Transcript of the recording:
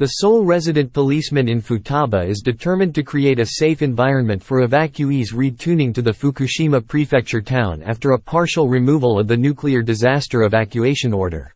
The sole resident policeman in Futaba is determined to create a safe environment for evacuees retuning to the Fukushima prefecture town after a partial removal of the nuclear disaster evacuation order.